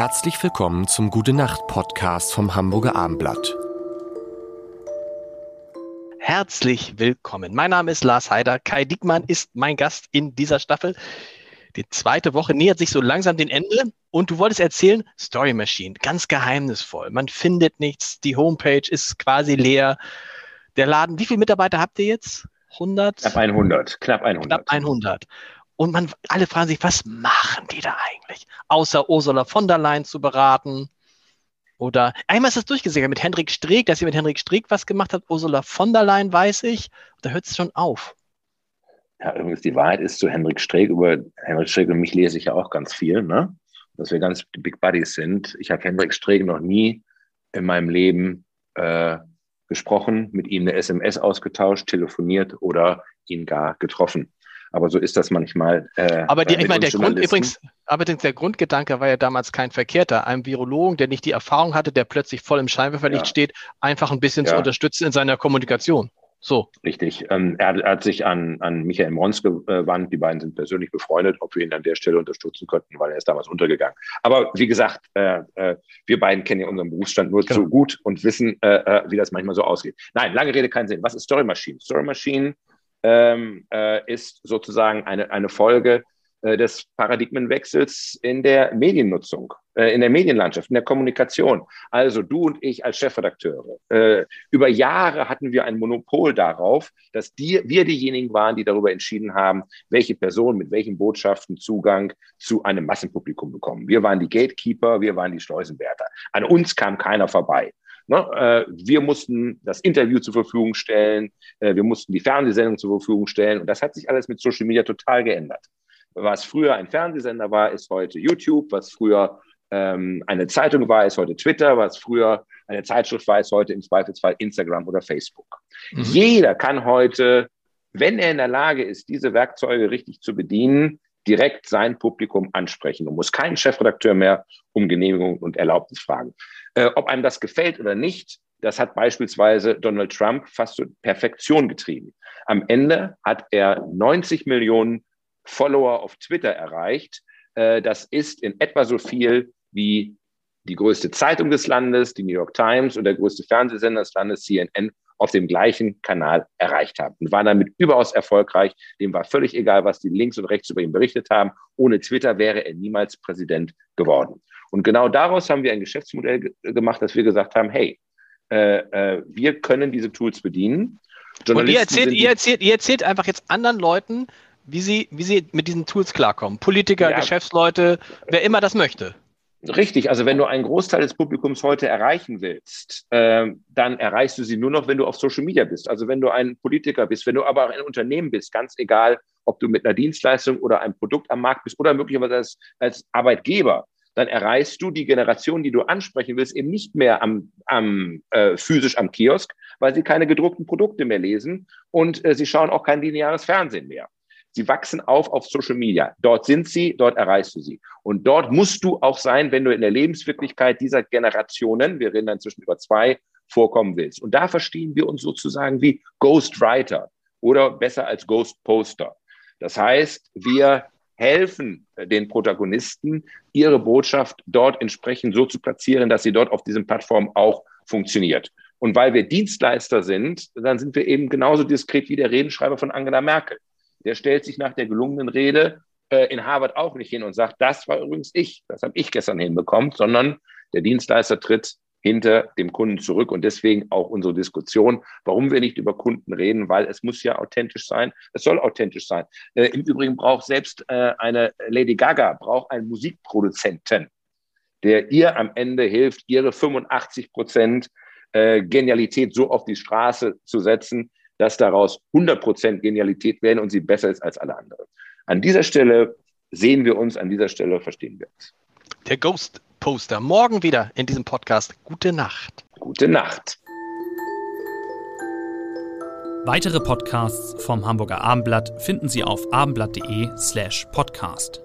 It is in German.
Herzlich willkommen zum Gute Nacht Podcast vom Hamburger Armblatt. Herzlich willkommen. Mein Name ist Lars Heider. Kai Diekmann ist mein Gast in dieser Staffel. Die zweite Woche nähert sich so langsam dem Ende und du wolltest erzählen, Story Machine, ganz geheimnisvoll. Man findet nichts, die Homepage ist quasi leer. Der Laden, wie viele Mitarbeiter habt ihr jetzt? 100? Knapp 100, knapp 100. Knapp 100. Und man, alle fragen sich, was machen die da eigentlich? Außer Ursula von der Leyen zu beraten. Oder einmal ist das durchgesickert mit Hendrik Streeck, dass ihr mit Hendrik Streeck was gemacht habt. Ursula von der Leyen weiß ich. Da hört es schon auf. Ja, übrigens, die Wahrheit ist zu Hendrik Streeck. Über Hendrik Streeck und mich lese ich ja auch ganz viel, ne? Dass wir ganz Big Buddies sind. Ich habe Hendrik Streeck noch nie in meinem Leben äh, gesprochen, mit ihm eine SMS ausgetauscht, telefoniert oder ihn gar getroffen. Aber so ist das manchmal. Äh, aber die, ich meine, der Grund übrigens, aber der Grundgedanke war ja damals kein verkehrter. Einem Virologen, der nicht die Erfahrung hatte, der plötzlich voll im Scheinwerferlicht ja. steht, einfach ein bisschen ja. zu unterstützen in seiner Kommunikation. So. Richtig. Ähm, er, er, hat sich an, an Michael Mons gewandt. Die beiden sind persönlich befreundet, ob wir ihn an der Stelle unterstützen könnten, weil er ist damals untergegangen. Aber wie gesagt, äh, äh, wir beiden kennen ja unseren Berufsstand nur genau. zu gut und wissen, äh, äh, wie das manchmal so ausgeht. Nein, lange Rede, keinen Sinn. Was ist Story Machine? Story Machine ähm, äh, ist sozusagen eine, eine Folge äh, des Paradigmenwechsels in der Mediennutzung, äh, in der Medienlandschaft, in der Kommunikation. Also du und ich als Chefredakteure. Äh, über Jahre hatten wir ein Monopol darauf, dass die, wir diejenigen waren, die darüber entschieden haben, welche Personen mit welchen Botschaften Zugang zu einem Massenpublikum bekommen. Wir waren die Gatekeeper, wir waren die Schleusenwärter. An uns kam keiner vorbei. Ne? Äh, wir mussten das Interview zur Verfügung stellen, äh, wir mussten die Fernsehsendung zur Verfügung stellen und das hat sich alles mit Social Media total geändert. Was früher ein Fernsehsender war, ist heute YouTube, was früher ähm, eine Zeitung war, ist heute Twitter, was früher eine Zeitschrift war, ist heute im Zweifelsfall Instagram oder Facebook. Mhm. Jeder kann heute, wenn er in der Lage ist, diese Werkzeuge richtig zu bedienen, direkt sein Publikum ansprechen und muss keinen Chefredakteur mehr um Genehmigung und Erlaubnis fragen. Äh, ob einem das gefällt oder nicht, das hat beispielsweise Donald Trump fast zur Perfektion getrieben. Am Ende hat er 90 Millionen Follower auf Twitter erreicht. Äh, das ist in etwa so viel wie die größte Zeitung des Landes, die New York Times und der größte Fernsehsender des Landes, CNN, auf dem gleichen Kanal erreicht haben und war damit überaus erfolgreich. Dem war völlig egal, was die links und rechts über ihn berichtet haben. Ohne Twitter wäre er niemals Präsident geworden. Und genau daraus haben wir ein Geschäftsmodell gemacht, dass wir gesagt haben, hey, äh, äh, wir können diese Tools bedienen. Und ihr erzählt, ihr, erzählt, ihr erzählt einfach jetzt anderen Leuten, wie sie, wie sie mit diesen Tools klarkommen. Politiker, ja. Geschäftsleute, wer immer das möchte. Richtig, also wenn du einen Großteil des Publikums heute erreichen willst, äh, dann erreichst du sie nur noch, wenn du auf Social Media bist. Also wenn du ein Politiker bist, wenn du aber auch ein Unternehmen bist, ganz egal, ob du mit einer Dienstleistung oder einem Produkt am Markt bist oder möglicherweise als, als Arbeitgeber, dann erreichst du die Generation, die du ansprechen willst, eben nicht mehr am, am äh, physisch am Kiosk, weil sie keine gedruckten Produkte mehr lesen und äh, sie schauen auch kein lineares Fernsehen mehr. Sie wachsen auf auf Social Media. Dort sind sie, dort erreichst du sie. Und dort musst du auch sein, wenn du in der Lebenswirklichkeit dieser Generationen, wir reden inzwischen über zwei, vorkommen willst. Und da verstehen wir uns sozusagen wie Ghostwriter oder besser als Ghost Poster. Das heißt, wir helfen den Protagonisten, ihre Botschaft dort entsprechend so zu platzieren, dass sie dort auf diesen Plattformen auch funktioniert. Und weil wir Dienstleister sind, dann sind wir eben genauso diskret wie der Redenschreiber von Angela Merkel der stellt sich nach der gelungenen Rede äh, in Harvard auch nicht hin und sagt, das war übrigens ich, das habe ich gestern hinbekommen, sondern der Dienstleister tritt hinter dem Kunden zurück. Und deswegen auch unsere Diskussion, warum wir nicht über Kunden reden, weil es muss ja authentisch sein, es soll authentisch sein. Äh, Im Übrigen braucht selbst äh, eine Lady Gaga, braucht einen Musikproduzenten, der ihr am Ende hilft, ihre 85 Prozent äh, Genialität so auf die Straße zu setzen, dass daraus 100% Genialität werden und sie besser ist als alle anderen. An dieser Stelle sehen wir uns, an dieser Stelle verstehen wir uns. Der Ghost Poster. Morgen wieder in diesem Podcast. Gute Nacht. Gute Nacht. Weitere Podcasts vom Hamburger Abendblatt finden Sie auf abendblatt.de slash podcast.